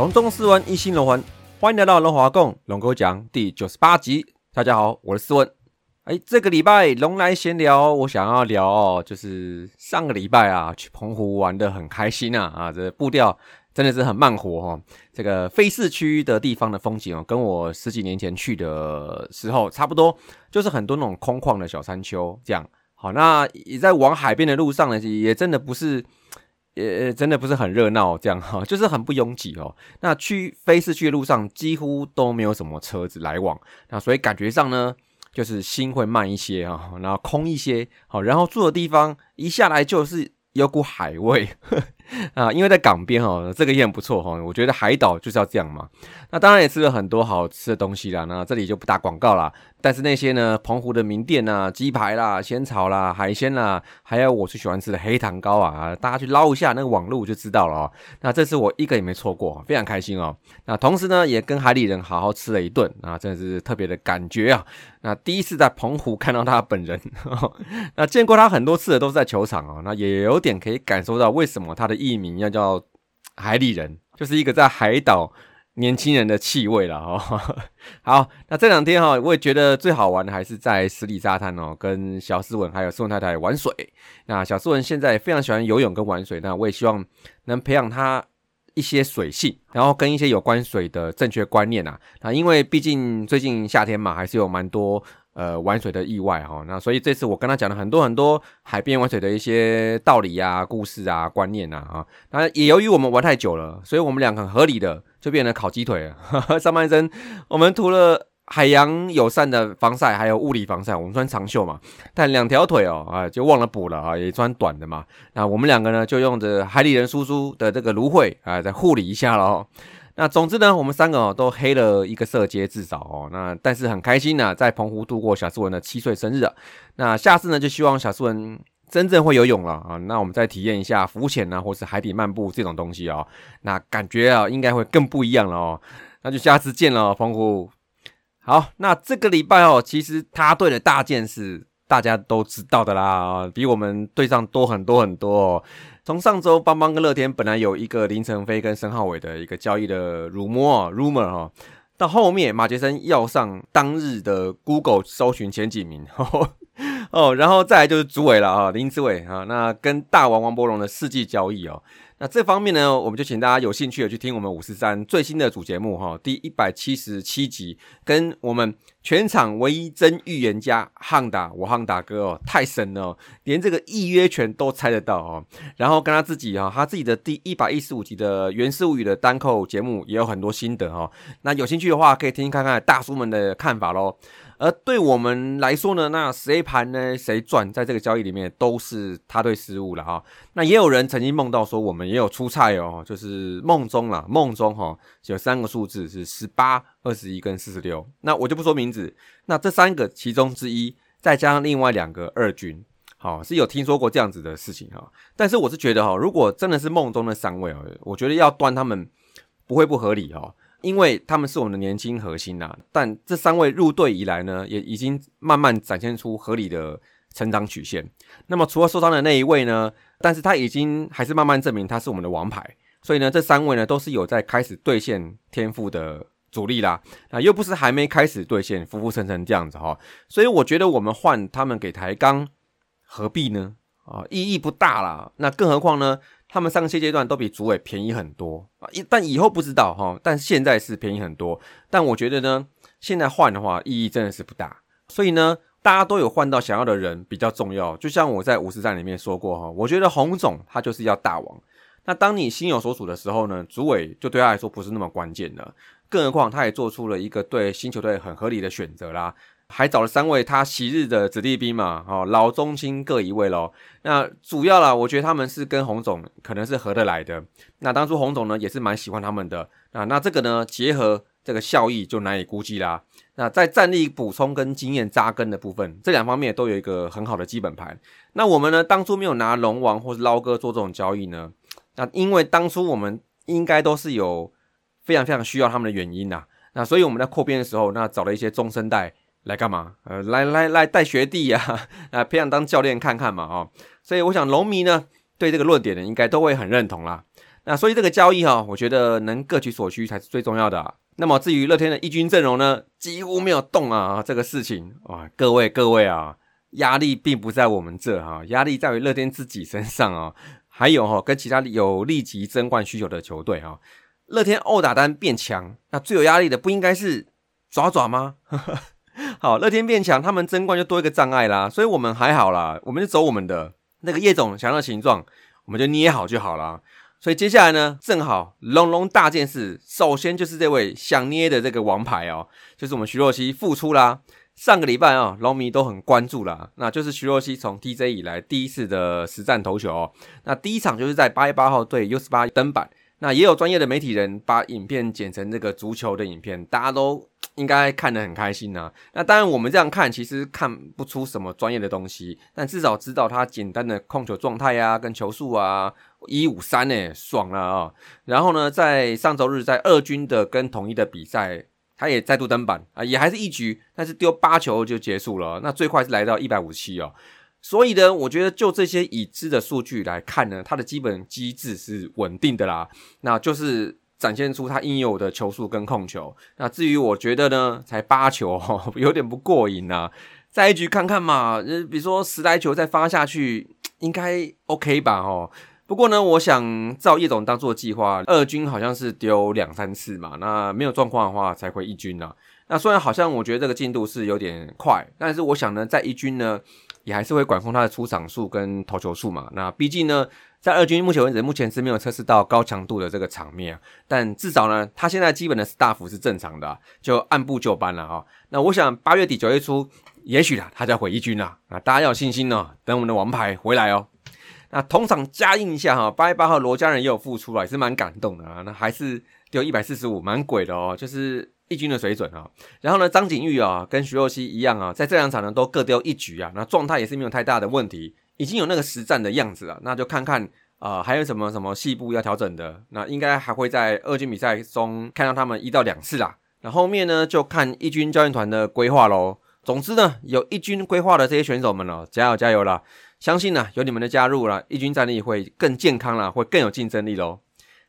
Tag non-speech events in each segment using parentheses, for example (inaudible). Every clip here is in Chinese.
隆中斯文，一心龙魂，欢迎来到龙华共龙哥讲第九十八集。大家好，我是斯文。哎，这个礼拜龙来闲聊，我想要聊，就是上个礼拜啊，去澎湖玩的很开心啊啊，这步调真的是很慢活哈。这个非市区的地方的风景哦，跟我十几年前去的时候差不多，就是很多那种空旷的小山丘这样。好，那也在往海边的路上呢，也真的不是。也真的不是很热闹，这样哈，就是很不拥挤哦。那去飞市区的路上几乎都没有什么车子来往，那所以感觉上呢，就是心会慢一些啊，然后空一些，好，然后住的地方一下来就是有股海味。(laughs) (laughs) 啊，因为在港边哦，这个也很不错哈。我觉得海岛就是要这样嘛。那当然也吃了很多好吃的东西啦。那这里就不打广告啦。但是那些呢，澎湖的名店啊，鸡排啦、仙草啦、海鲜啦，还有我最喜欢吃的黑糖糕啊，大家去捞一下那个网路就知道了哦。那这次我一个也没错过，非常开心哦。那同时呢，也跟海里人好好吃了一顿啊，真的是特别的感觉啊。那第一次在澎湖看到他本人，(laughs) 那见过他很多次的都是在球场哦。那也有点可以感受到为什么他的。艺名要叫海里人，就是一个在海岛年轻人的气味了哦。(laughs) 好，那这两天哈，我也觉得最好玩的还是在十里沙滩哦，跟小斯文还有宋太太玩水。那小斯文现在非常喜欢游泳跟玩水，那我也希望能培养他一些水性，然后跟一些有关水的正确观念啊。那因为毕竟最近夏天嘛，还是有蛮多。呃，玩水的意外哈，那所以这次我跟他讲了很多很多海边玩水的一些道理啊、故事啊、观念呐啊。那也由于我们玩太久了，所以我们两个很合理的就变成烤鸡腿了。(laughs) 上半身我们涂了海洋友善的防晒，还有物理防晒，我们穿长袖嘛。但两条腿哦啊，就忘了补了啊，也穿短的嘛。那我们两个呢，就用着海里人叔叔的这个芦荟啊，再护理一下喽。那总之呢，我们三个哦都黑了一个色阶，至少哦。那但是很开心呢，在澎湖度过小斯文的七岁生日啊。那下次呢，就希望小斯文真正会游泳了啊。那我们再体验一下浮潜啊，或是海底漫步这种东西哦。那感觉啊，应该会更不一样了哦。那就下次见了，澎湖。好，那这个礼拜哦，其实他队的大件事大家都知道的啦，比我们队上多很多很多哦。从上周邦邦跟乐天本来有一个林晨飞跟申浩伟的一个交易的 rumor 啊 rumor 哈，到后面马杰森要上当日的 Google 搜寻前几名 (laughs) (laughs) 哦，然后再来就是主委了啊林志伟啊，那跟大王王博龙的世纪交易哦。那这方面呢，我们就请大家有兴趣的去听我们五十三最新的主节目哈，第一百七十七集，跟我们全场唯一真预言家汉达，我汉达哥哦，太神了，连这个预约权都猜得到哦。然后跟他自己哈，他自己的第一百一十五集的原始物语的单口节目也有很多心得哈。那有兴趣的话，可以听听看看大叔们的看法喽。而对我们来说呢，那谁盘呢？谁赚？在这个交易里面都是他对失误了哈。那也有人曾经梦到说，我们也有出菜哦，就是梦中了，梦中哈有三个数字是十八、二十一跟四十六。那我就不说名字。那这三个其中之一，再加上另外两个二军，好是有听说过这样子的事情哈。但是我是觉得哈，如果真的是梦中的三位哦，我觉得要端他们不会不合理哈。因为他们是我们的年轻核心啦，但这三位入队以来呢，也已经慢慢展现出合理的成长曲线。那么除了受伤的那一位呢，但是他已经还是慢慢证明他是我们的王牌。所以呢，这三位呢都是有在开始兑现天赋的主力啦。啊，又不是还没开始兑现，浮浮沉沉这样子哈。所以我觉得我们换他们给台钢，何必呢？啊，意义不大啦。那更何况呢？他们上些阶段都比主委便宜很多啊，但以后不知道哈，但现在是便宜很多。但我觉得呢，现在换的话意义真的是不大。所以呢，大家都有换到想要的人比较重要。就像我在五十站里面说过哈，我觉得洪总他就是要大王。那当你心有所属的时候呢，主委就对他来说不是那么关键了。更何况他也做出了一个对新球队很合理的选择啦。还找了三位他昔日的子弟兵嘛，哦，老中青各一位喽。那主要啦，我觉得他们是跟洪总可能是合得来的。那当初洪总呢也是蛮喜欢他们的啊。那这个呢结合这个效益就难以估计啦。那在战力补充跟经验扎根的部分，这两方面都有一个很好的基本盘。那我们呢当初没有拿龙王或是捞哥做这种交易呢？那因为当初我们应该都是有非常非常需要他们的原因呐。那所以我们在扩编的时候，那找了一些中生代。来干嘛？呃，来来来带学弟呀，(laughs) 啊，培养当教练看看嘛，哦，所以我想龙迷呢对这个论点呢应该都会很认同啦。那所以这个交易哈，我觉得能各取所需才是最重要的。那么至于乐天的一军阵容呢，几乎没有动啊，这个事情哇，各位各位啊，压力并不在我们这哈，压力在于乐天自己身上啊，还有哈跟其他有立即争冠需求的球队哈，乐天殴打单变强，那最有压力的不应该是爪爪吗？(laughs) 好，乐天变强，他们争冠就多一个障碍啦，所以我们还好啦，我们就走我们的那个叶总想要的形状，我们就捏好就好啦。所以接下来呢，正好龙龙大件事，首先就是这位想捏的这个王牌哦，就是我们徐若曦复出啦。上个礼拜啊，龙迷都很关注啦，那就是徐若曦从 TJ 以来第一次的实战投球哦。那第一场就是在八月八号对 U 十八登板，那也有专业的媒体人把影片剪成这个足球的影片，大家都。(tsk) 应该看得很开心呐。那当然，我们这样看其实看不出什么专业的东西，但至少知道他简单的控球状态啊，跟球速啊，一五三呢，爽了啊。然后呢，在上周日在二军的跟统一的比赛，他也再度登板啊，也还是一局，但是丢八球就结束了。那最快是来到一百五十七哦。所以呢，我觉得就这些已知的数据来看呢，它的基本机制是稳定的啦。那就是。展现出它应有的球速跟控球。那至于我觉得呢，才八球，(laughs) 有点不过瘾呐。再一局看看嘛，呃，比如说十来球再发下去，应该 OK 吧？哦，不过呢，我想照叶总当做计划，二军好像是丢两三次嘛。那没有状况的话，才会一军呢。那虽然好像我觉得这个进度是有点快，但是我想呢，在一军呢，也还是会管控他的出场数跟投球数嘛。那毕竟呢。在二军目前为止，目前是没有测试到高强度的这个场面，但至少呢，他现在基本的 staff 是正常的，就按部就班了啊。那我想八月底九月初，也许啦，他就要回一军了啊，大家要有信心哦，等我们的王牌回来哦。那同场加印一下哈，八月八号罗家人也有复出了，也是蛮感动的啊。那还是丢一百四十五，蛮鬼的哦，就是一军的水准啊。然后呢，张景玉啊，跟徐若曦一样啊，在这两场呢都各丢一局啊，那状态也是没有太大的问题。已经有那个实战的样子了，那就看看啊，还有什么什么细部要调整的，那应该还会在二军比赛中看到他们一到两次啦。那后面呢，就看一军教练团的规划喽。总之呢，有一军规划的这些选手们哦，加油加油啦！相信呢，有你们的加入了，一军战力会更健康了，会更有竞争力喽。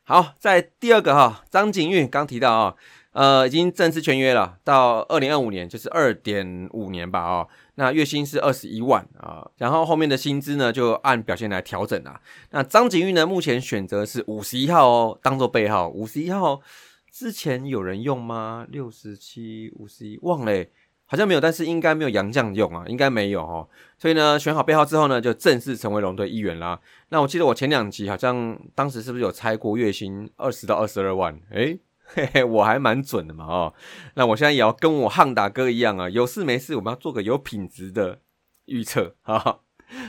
好，在第二个哈，张景玉刚提到啊，呃，已经正式签约了，到二零二五年，就是二点五年吧啊。那月薪是二十一万啊，然后后面的薪资呢就按表现来调整啊。那张景玉呢，目前选择是五十一号哦，当做背号。五十一号之前有人用吗？六十七、五十一，忘了，好像没有，但是应该没有杨将用啊，应该没有哦。所以呢，选好背号之后呢，就正式成为龙队一员啦。那我记得我前两集好像当时是不是有猜过月薪二十到二十二万？诶嘿嘿，我还蛮准的嘛哦，那我现在也要跟我汉达哥一样啊，有事没事我们要做个有品质的预测哈。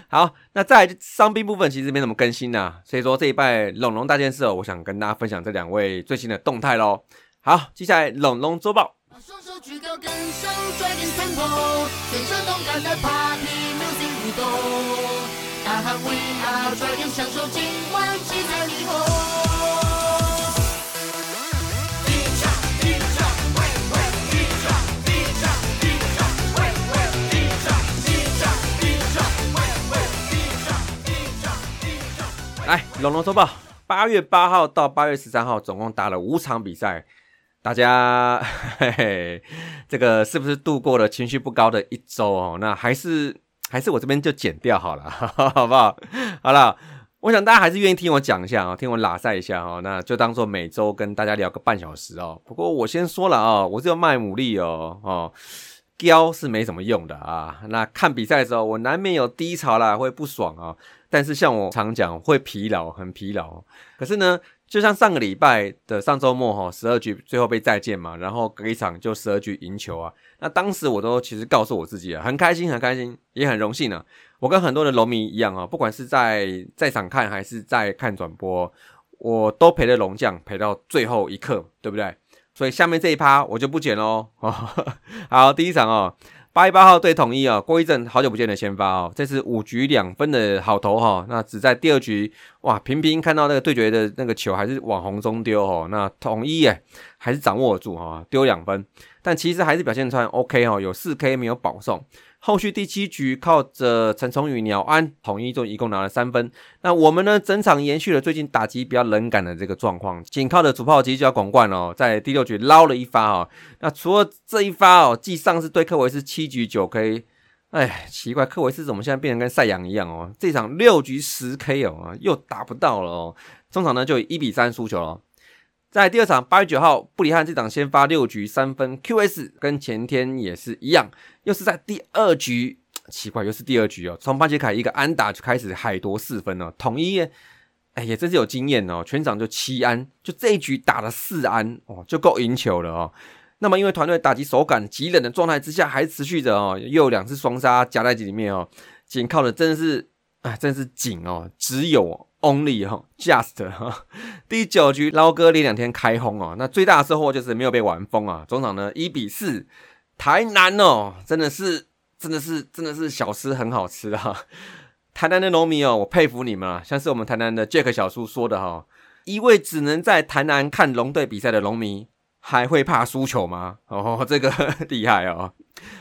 好，那在伤兵部分其实没什么更新呐，所以说这一拜龙龙大件事哦，我想跟大家分享这两位最新的动态喽。好，接下来龙龙周报。来，龙龙周报，八月八号到八月十三号，总共打了五场比赛。大家，(laughs) 嘿嘿，这个是不是度过了情绪不高的一周哦？那还是还是我这边就剪掉好了，(laughs) 好不好？好了，我想大家还是愿意听我讲一下啊，听我拉塞一下哦，那就当做每周跟大家聊个半小时哦。不过我先说了啊，我是要卖牡蛎哦，哦，胶是没什么用的啊。那看比赛的时候，我难免有低潮啦，会不爽啊。但是像我常讲，会疲劳，很疲劳。可是呢，就像上个礼拜的上周末哈，十二局最后被再见嘛，然后隔一场就十二局赢球啊。那当时我都其实告诉我自己啊，很开心，很开心，也很荣幸啊。我跟很多的龙迷一样啊，不管是在在场看还是在看转播，我都陪着龙将陪到最后一刻，对不对？所以下面这一趴我就不剪喽。(laughs) 好，第一场哦。八月八号对统一啊，郭一正好久不见的先发哦，这是五局两分的好投哈，那只在第二局哇，频频看到那个对决的那个球还是往红中丢哦，那统一哎还是掌握住哈，丢两分，但其实还是表现出来 OK 哦，有四 K 没有保送。后续第七局靠着陈崇宇、鸟安统一就一共拿了三分。那我们呢，整场延续了最近打击比较冷感的这个状况，仅靠着主炮机就要广冠哦，在第六局捞了一发哦。那除了这一发哦，继上次对科维斯七局九 K，哎，奇怪，科维斯怎么现在变成跟赛扬一样哦？这场六局十 K 哦，又打不到了哦。中场呢就以一比三输球了。在第二场八月九号，布里汉这场先发六局三分，QS 跟前天也是一样，又是在第二局，奇怪，又是第二局哦，从巴杰凯一个安打就开始海夺四分了，统一，哎，也真是有经验哦，全场就七安，就这一局打了四安哦，就够赢球了哦。那么因为团队打击手感极冷的状态之下，还持续着哦，又有两次双杀夹在里面哦，仅靠的真的是，哎，真是紧哦，只有。Only 哈，Just 哈，第九局捞哥连两天开轰哦，那最大的收获就是没有被玩疯啊。中场呢一比四，台南哦，真的是真的是真的是小吃很好吃啊。台南的农民哦，我佩服你们啊，像是我们台南的 Jack 小叔说的哈，一位只能在台南看龙队比赛的农民，还会怕输球吗？哦，这个 (laughs) 厉害哦。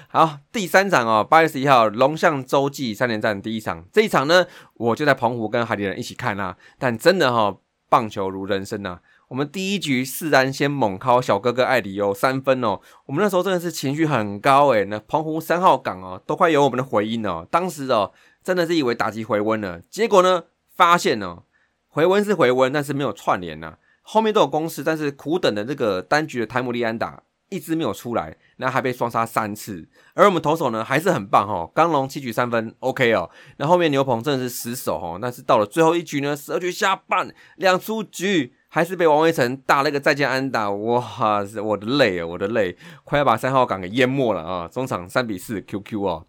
好，第三场哦，八月十一号龙象洲际三连战第一场，这一场呢，我就在澎湖跟海底人一起看啦。但真的哈，棒球如人生呐。我们第一局四单先猛敲小哥哥艾迪欧三分哦，我们那时候真的是情绪很高诶。那澎湖三号港哦，都快有我们的回音了。当时哦，真的是以为打击回温了，结果呢，发现哦，回温是回温，但是没有串联呐。后面都有公式，但是苦等的这个单局的台姆利安打。一直没有出来，那还被双杀三次，而我们投手呢还是很棒哈，刚龙七局三分，OK 哦。那后面牛棚真的是死守哈，但是到了最后一局呢，十二局下半两出局，还是被王威成打了一个再见安打，哇，我的泪啊，我的泪，快要把三号港给淹没了啊！中场三比四，QQ 哦，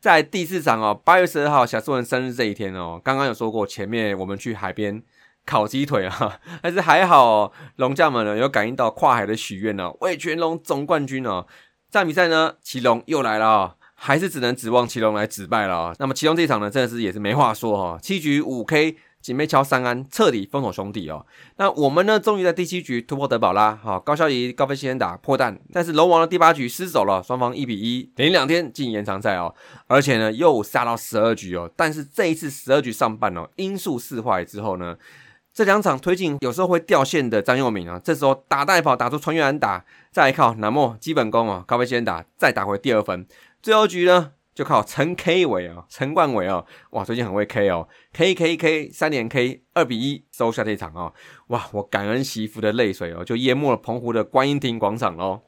在第四场哦，八月十二号小斯文生日这一天哦，刚刚有说过，前面我们去海边。烤鸡腿啊，(laughs) 但是还好，龙将们呢有感应到跨海的许愿呢，为全龙总冠军哦。这比赛呢，祁隆又来了，还是只能指望祁隆来止败了。那么祁龙这一场呢，真的是也是没话说哈，七局五 K，锦被敲三安，彻底封锁兄弟哦。那我们呢，终于在第七局突破德保拉，哈，高孝仪高飞先打破蛋，但是龙王的第八局失手了，双方一比一，连两天进延长赛哦，而且呢又杀到十二局哦，但是这一次十二局上半哦，因素四坏之后呢。这两场推进有时候会掉线的张佑铭啊，这时候打带跑打出穿越安打，再靠南莫基本功啊，高飞先打再打回第二分。最后局呢，就靠陈 K 伟啊，陈冠伟啊，哇，最近很会 K 哦，K K K 三连 K 二比一收下这场啊，哇，我感恩媳妇的泪水哦，就淹没了澎湖的观音亭广场喽。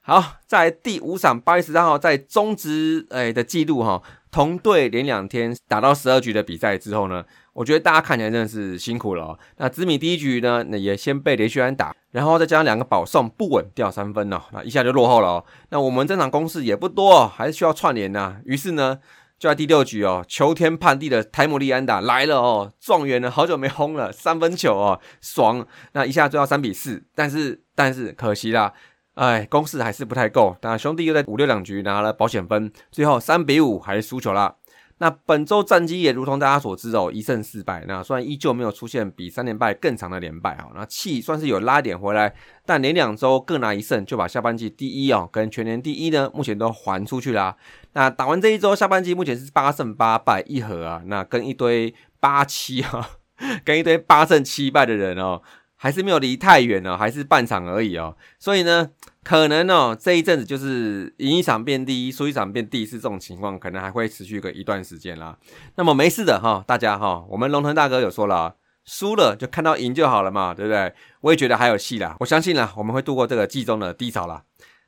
好，在第五场八月十三号在中职诶的记录哈，同队连两天打到十二局的比赛之后呢。我觉得大家看起来真的是辛苦了哦。那紫米第一局呢，那也先被连续安打，然后再加上两个保送不稳掉三分哦，那一下就落后了哦。那我们这场攻势也不多，还是需要串联呐。于是呢，就在第六局哦，求天判地的台姆利安打来了哦，状元呢好久没轰了三分球哦，爽！那一下追到三比四，但是但是可惜啦，哎，攻势还是不太够。那兄弟又在五六两局拿了保险分，最后三比五还是输球啦。那本周战绩也如同大家所知哦，一胜四败。那虽然依旧没有出现比三连败更长的连败啊，那气算是有拉点回来，但连两周各拿一胜，就把下半季第一哦跟全年第一呢，目前都还出去啦。那打完这一周，下半季目前是八胜八败一和啊，那跟一堆八七啊，(laughs) 跟一堆八胜七败的人哦，还是没有离太远哦，还是半场而已哦。所以呢。可能哦，这一阵子就是赢一场变第一，输一场变第四这种情况，可能还会持续个一段时间啦。那么没事的哈，大家哈，我们龙腾大哥有说了，输了就看到赢就好了嘛，对不对？我也觉得还有戏啦，我相信啦，我们会度过这个季中的低潮啦。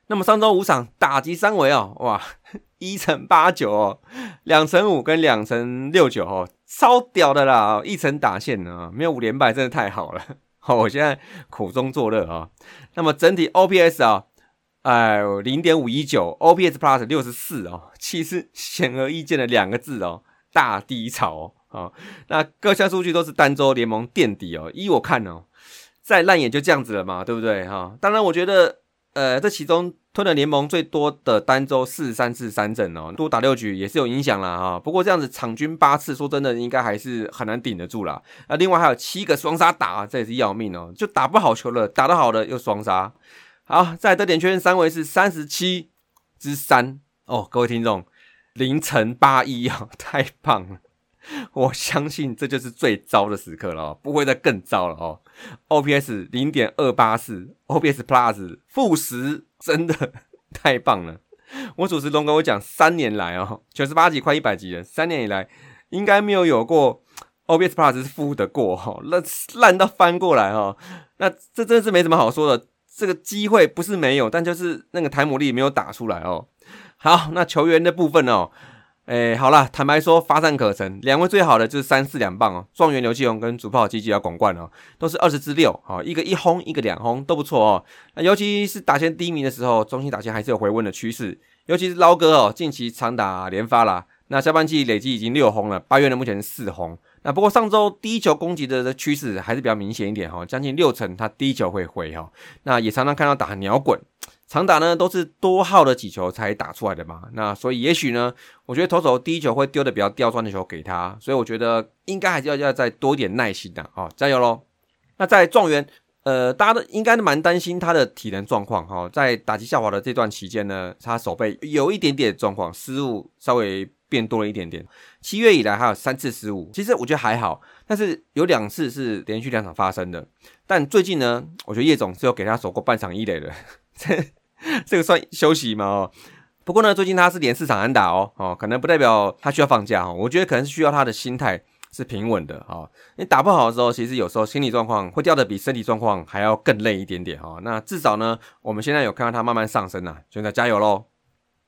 那么上周五场打击三围哦，哇，(laughs) 一乘八九哦，两乘五跟两乘六九哦，超屌的啦，一层打线呢，没有五连败真的太好了。好，(laughs) 我现在苦中作乐啊。那么整体 OPS 啊，哎，零点五一九，OPS Plus 六十四哦，其实显而易见的两个字哦，大低潮哦。那各项数据都是单周联盟垫底哦。依我看哦，再烂也就这样子了嘛，对不对哈？当然，我觉得呃，这其中。吞了联盟最多的单周四三次三阵哦，多打六局也是有影响了哈。不过这样子场均八次，说真的应该还是很难顶得住啦。那另外还有七个双杀打，这也是要命哦，就打不好球了，打得好的又双杀。好，在得点圈三围是三十七之三哦，各位听众凌晨八一啊，太棒了！(laughs) 我相信这就是最糟的时刻了哦，不会再更糟了哦。OPS 零点二八四，OPS Plus 负十。真的 (laughs) 太棒了！我主持龙跟我讲，三年来哦，九十八级快一百级了，三年以来应该没有有过 OBS Plus 是负的过哈，那烂到翻过来哈，那这真的是没什么好说的。这个机会不是没有，但就是那个台姆利没有打出来哦。好，那球员的部分哦。哎，好了，坦白说，发散可成。两位最好的就是三四两棒哦，状元刘继荣跟主炮积极要广冠哦，都是二十支六，哦，一个一轰，一个两轰，都不错哦。那尤其是打线低迷的时候，中心打线还是有回温的趋势。尤其是捞哥哦，近期常打连发啦。那下半季累计已经六轰了，八月呢目前是四轰。那不过上周第一球攻击的趋势还是比较明显一点哈，将近六成他第一球会回哈。那也常常看到打鸟滚。长打呢都是多耗了几球才打出来的嘛，那所以也许呢，我觉得投手第一球会丢的比较刁钻的球给他，所以我觉得应该还是要要再多一点耐心的，好，加油喽！那在状元，呃，大家都应该蛮担心他的体能状况哈，在打击下滑的这段期间呢，他手背有一点点状况，失误稍微变多了一点点。七月以来还有三次失误，其实我觉得还好，但是有两次是连续两场发生的。但最近呢，我觉得叶总是有给他守过半场一垒的。(laughs) (laughs) 这个算休息吗？哦，不过呢，最近他是连四场安打哦，哦，可能不代表他需要放假哦。我觉得可能是需要他的心态是平稳的哦。你打不好的时候，其实有时候心理状况会掉的比身体状况还要更累一点点哈。那至少呢，我们现在有看到他慢慢上升了，现在加油喽！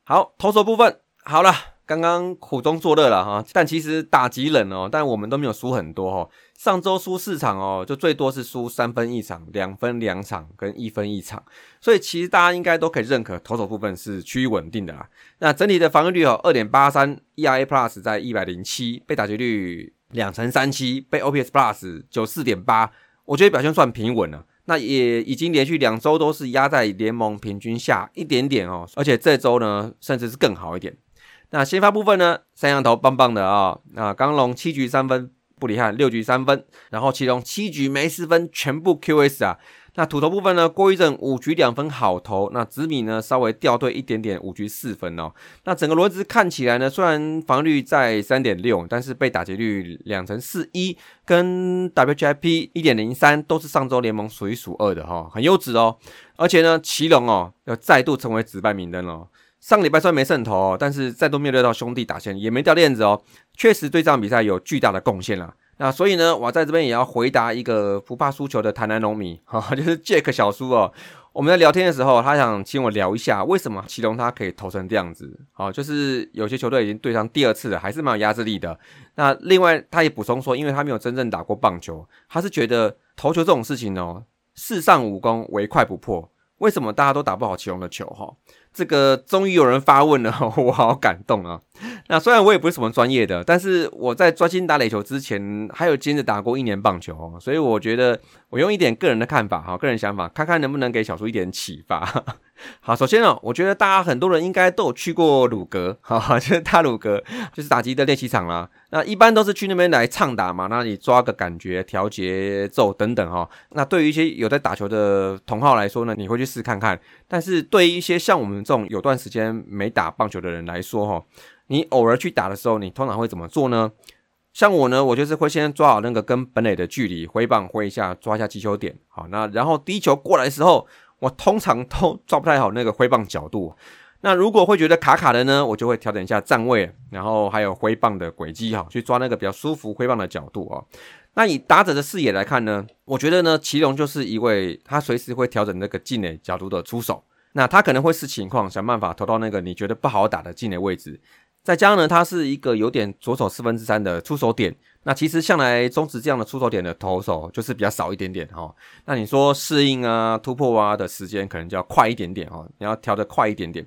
好，投手部分好了。刚刚苦中作乐了哈，但其实打极冷哦，但我们都没有输很多哈。上周输四场哦，就最多是输三分一场、两分两场跟一分一场，所以其实大家应该都可以认可投手部分是趋于稳定的啦。那整体的防御率哦，二点八三，ERA Plus 在一百零七，被打击率两成三七，被 OPS Plus 九四点八，我觉得表现算平稳了。那也已经连续两周都是压在联盟平均下一点点哦，而且这周呢，甚至是更好一点。那先发部分呢，三羊头棒棒的啊，那刚龙七局三分，布里汉六局三分，然后其中七局没失分，全部 QS 啊。那土头部分呢，郭一正五局两分好投，那紫米呢稍微掉队一点点，五局四分哦。那整个轮子看起来呢，虽然防率在三点六，但是被打击率两成四一，跟 WGIP 一点零三都是上周联盟数一数二的哈，很优质哦。而且呢，奇隆哦要再度成为紫败名单了。上礼拜虽然没胜投，但是再度面对到兄弟打线也没掉链子哦，确实对这场比赛有巨大的贡献了。那所以呢，我在这边也要回答一个不怕输球的台南农民，哈，(laughs) 就是 Jack 小叔哦。我们在聊天的时候，他想请我聊一下为什么祁隆他可以投成这样子，好，就是有些球队已经对上第二次了，还是蛮有压制力的。那另外他也补充说，因为他没有真正打过棒球，他是觉得投球这种事情哦，世上武功唯快不破。为什么大家都打不好祁隆的球？哈。这个终于有人发问了，(laughs) 我好感动啊！那虽然我也不是什么专业的，但是我在专心打垒球之前，还有接着打过一年棒球，所以我觉得我用一点个人的看法哈，个人想法，看看能不能给小叔一点启发。(laughs) 好，首先呢，我觉得大家很多人应该都有去过鲁格，哈 (laughs) 哈，就是大鲁格，就是打击的练习场啦。那一般都是去那边来畅打嘛，那你抓个感觉、调节奏等等哈。那对于一些有在打球的同好来说呢，你会去试看看。但是对于一些像我们这种有段时间没打棒球的人来说哈，你偶尔去打的时候，你通常会怎么做呢？像我呢，我就是会先抓好那个跟本垒的距离，挥棒挥一下，抓一下击球点。好，那然后第一球过来的时候。我通常都抓不太好那个挥棒角度，那如果会觉得卡卡的呢，我就会调整一下站位，然后还有挥棒的轨迹哈，去抓那个比较舒服挥棒的角度哦。那以打者的视野来看呢，我觉得呢，祁隆就是一位他随时会调整那个进垒角度的出手，那他可能会视情况想办法投到那个你觉得不好打的进垒位置。再加上呢，他是一个有点左手四分之三的出手点，那其实向来中职这样的出手点的投手就是比较少一点点哈。那你说适应啊、突破啊的时间可能就要快一点点哈，你要调得快一点点。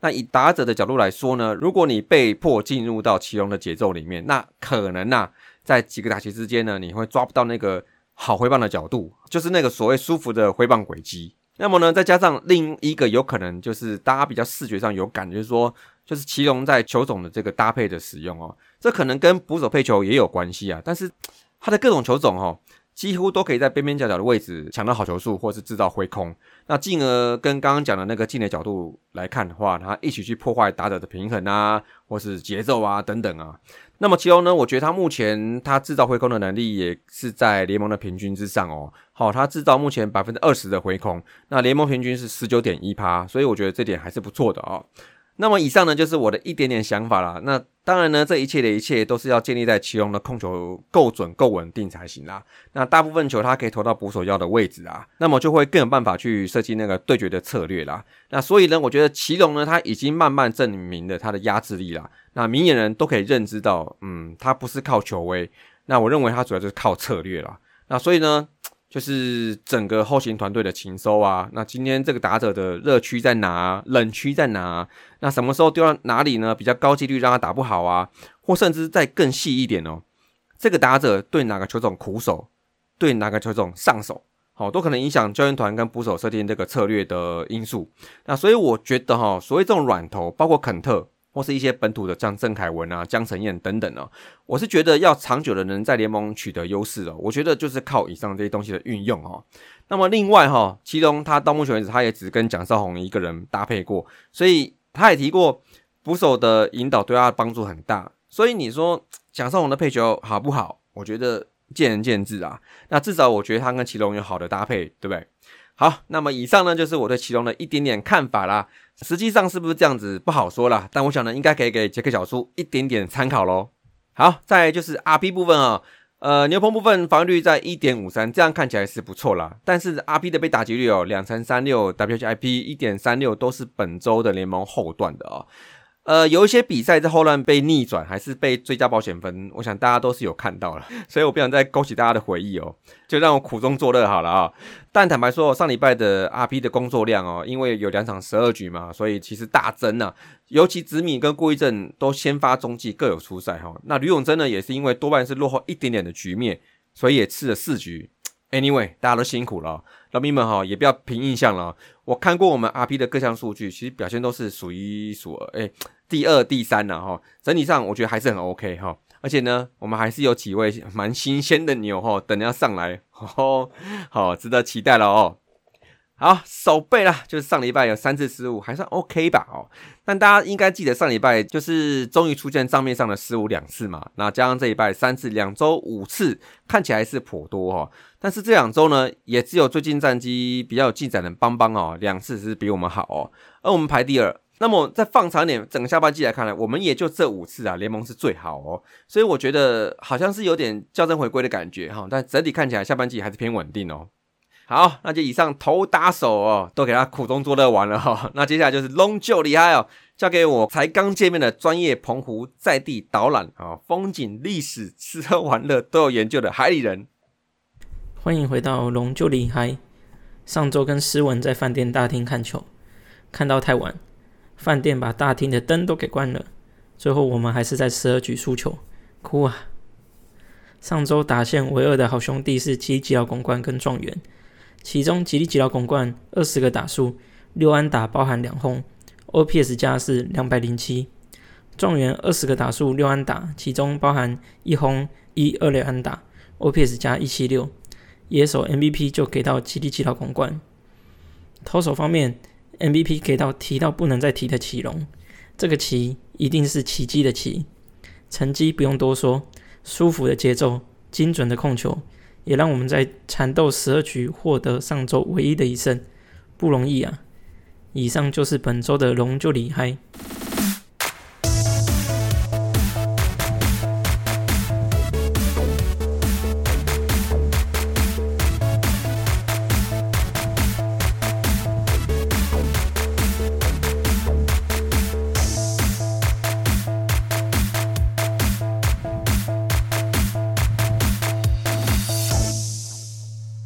那以打者的角度来说呢，如果你被迫进入到奇隆的节奏里面，那可能呐，在几个打击之间呢，你会抓不到那个好回棒的角度，就是那个所谓舒服的回棒轨迹。那么呢，再加上另一个有可能就是大家比较视觉上有感觉说，就是奇隆在球种的这个搭配的使用哦，这可能跟捕手配球也有关系啊。但是它的各种球种哦，几乎都可以在边边角角的位置抢到好球数，或是制造挥空，那进而跟刚刚讲的那个进垒角度来看的话，它一起去破坏打者的平衡啊，或是节奏啊等等啊。那么其中呢，我觉得他目前他制造回空的能力也是在联盟的平均之上哦。好，他制造目前百分之二十的回空，那联盟平均是十九点一趴，所以我觉得这点还是不错的哦。那么以上呢，就是我的一点点想法啦。那当然呢，这一切的一切都是要建立在奇隆的控球够准、够稳定才行啦。那大部分球他可以投到捕手要的位置啊，那么就会更有办法去设计那个对决的策略啦。那所以呢，我觉得奇隆呢，他已经慢慢证明了他的压制力啦。那明眼人都可以认知到，嗯，他不是靠球威，那我认为他主要就是靠策略啦。那所以呢。就是整个后勤团队的勤收啊，那今天这个打者的热区在哪？冷区在哪？那什么时候丢到哪里呢？比较高几率让他打不好啊，或甚至再更细一点哦，这个打者对哪个球种苦手，对哪个球种上手，好，都可能影响教练团跟捕手设定这个策略的因素。那所以我觉得哈，所谓这种软投，包括肯特。或是一些本土的，像郑凯文啊、江承燕等等哦，我是觉得要长久的能在联盟取得优势哦，我觉得就是靠以上这些东西的运用哦。那么另外哈，其中他到目前为止，他也只跟蒋少红一个人搭配过，所以他也提过捕手的引导对他帮助很大。所以你说蒋少红的配球好不好？我觉得见仁见智啊。那至少我觉得他跟祁隆有好的搭配，对不对？好，那么以上呢就是我对祁隆的一点点看法啦。实际上是不是这样子不好说啦，但我想呢，应该可以给杰克小叔一点点参考喽。好，再就是 R P 部分啊，呃，牛棚部分防御率在一点五三，这样看起来是不错啦。但是 R P 的被打击率哦，两成三六，W H I P 一点三六，都是本周的联盟后段的啊。呃，有一些比赛在后段被逆转，还是被追加保险分，我想大家都是有看到了，所以我不想再勾起大家的回忆哦，就让我苦中作乐好了啊。但坦白说，上礼拜的 RP 的工作量哦，因为有两场十二局嘛，所以其实大增啊。尤其子米跟顾一正都先发中继各有出赛哈。那吕永贞呢，也是因为多半是落后一点点的局面，所以也吃了四局。Anyway，大家都辛苦了，老兵们哈，也不要凭印象了。我看过我们 RP 的各项数据，其实表现都是数一数二，哎，第二、第三了哈。整体上我觉得还是很 OK 哈。而且呢，我们还是有几位蛮新鲜的牛哈，等要上来，好，值得期待了哦。好，手背啦，就是上礼拜有三次失误，还算 OK 吧哦。但大家应该记得上礼拜就是终于出现账面上的失误两次嘛，那加上这一拜三次，两周五次，看起来是颇多哈。但是这两周呢，也只有最近战绩比较有进展的邦邦哦，两次是比我们好哦，而我们排第二。那么再放长点，整个下半季来看呢，我们也就这五次啊，联盟是最好哦。所以我觉得好像是有点校正回归的感觉哈，但整体看起来下半季还是偏稳定哦。好，那就以上头打手哦，都给他苦中作乐完了哈。(laughs) 那接下来就是龙就厉害哦，交给我才刚见面的专业澎湖在地导览啊，风景、历史、吃喝玩乐都有研究的海里人。欢迎回到龙就厉害。上周跟诗文在饭店大厅看球，看到太晚，饭店把大厅的灯都给关了，最后我们还是在十二局输球，哭啊！上周打线唯二的好兄弟是吉吉奥公关跟状元。其中吉利吉劳拱冠二十个打数六安打包含两轰，OPS 加是两百零七。状元二十个打数六安打，其中包含一轰一二垒安打，OPS 加一七六。野手 MVP 就给到吉利吉劳拱冠。投手方面，MVP 给到提到不能再提的奇隆，这个奇一定是奇迹的奇。成绩不用多说，舒服的节奏，精准的控球。也让我们在缠斗十二局获得上周唯一的一胜，不容易啊！以上就是本周的龙就厉害。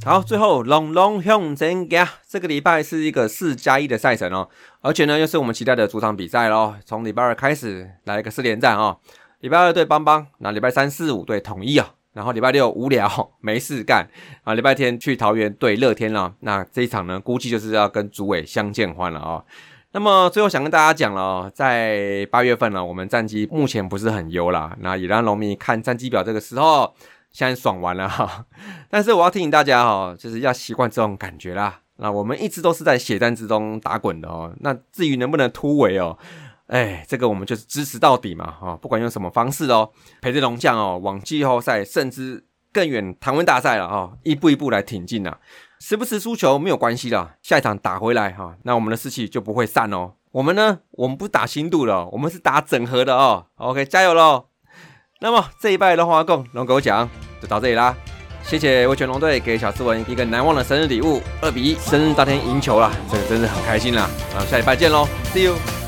好，最后龙龙向前行，这个礼拜是一个四加一的赛程哦，而且呢又是我们期待的主场比赛喽。从礼拜二开始来一个四连战哦，礼拜二对邦邦，那礼拜三四五对统一啊，然后礼拜六无聊 (laughs) 没事干啊，礼拜天去桃园对乐天了。那这一场呢，估计就是要跟主委相见欢了哦。那么最后想跟大家讲了哦，在八月份呢，我们战绩目前不是很优啦，那也让农民看战绩表这个时候。现在爽完了哈，(laughs) 但是我要提醒大家哈，就是要习惯这种感觉啦。那我们一直都是在血战之中打滚的哦。那至于能不能突围哦，哎，这个我们就是支持到底嘛哈，不管用什么方式哦，陪着龙将哦往季后赛甚至更远唐温大赛了哈，一步一步来挺进啊。时不时输球没有关系的，下一场打回来哈，那我们的士气就不会散哦。我们呢，我们不打新度了，我们是打整合的哦。OK，加油喽！那么这一拜龙华共龙狗奖就到这里啦，谢谢威权龙队给小斯文一个难忘的生日礼物，二比一，生日当天赢球了，这个真是很开心啦！那，下礼拜见喽，See you。